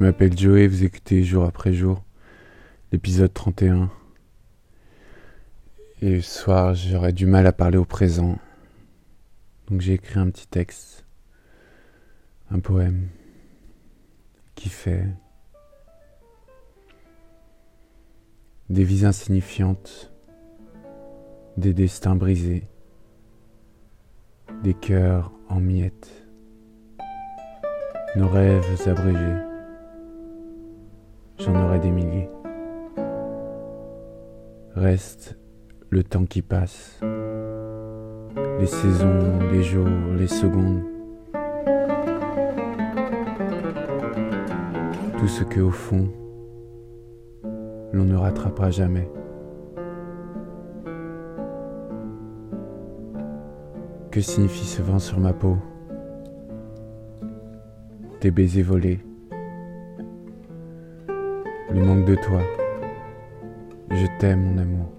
Je m'appelle Joey, vous écoutez jour après jour l'épisode 31. Et ce soir, j'aurais du mal à parler au présent. Donc j'ai écrit un petit texte, un poème qui fait des vies insignifiantes, des destins brisés, des cœurs en miettes, nos rêves abrégés j'en aurai des milliers. Reste le temps qui passe, les saisons, les jours, les secondes. Tout ce que au fond, l'on ne rattrapera jamais. Que signifie ce vent sur ma peau? Tes baisers volés de toi. Je t'aime, mon amour.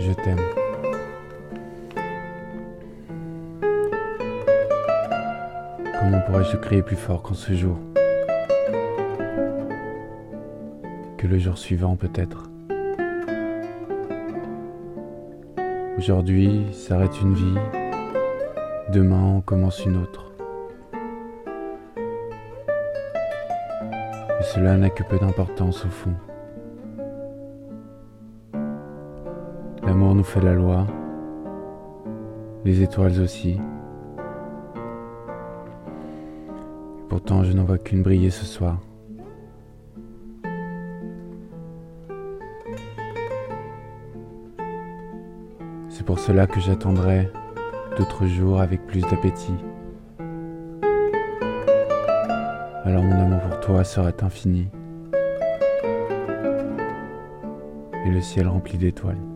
Je t'aime. Comment pourrais-je crier plus fort qu'en ce jour? Que le jour suivant peut-être. Aujourd'hui s'arrête une vie, demain commence une autre. Cela n'a que peu d'importance au fond. L'amour nous fait la loi, les étoiles aussi. Pourtant je n'en vois qu'une briller ce soir. C'est pour cela que j'attendrai d'autres jours avec plus d'appétit. Alors mon amour pour toi serait infini et le ciel rempli d'étoiles.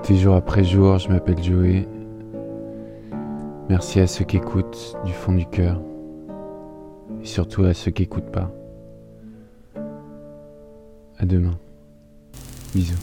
Écouté jour après jour, je m'appelle Joey. Merci à ceux qui écoutent du fond du cœur. Et surtout à ceux qui n'écoutent pas. À demain. Bisous.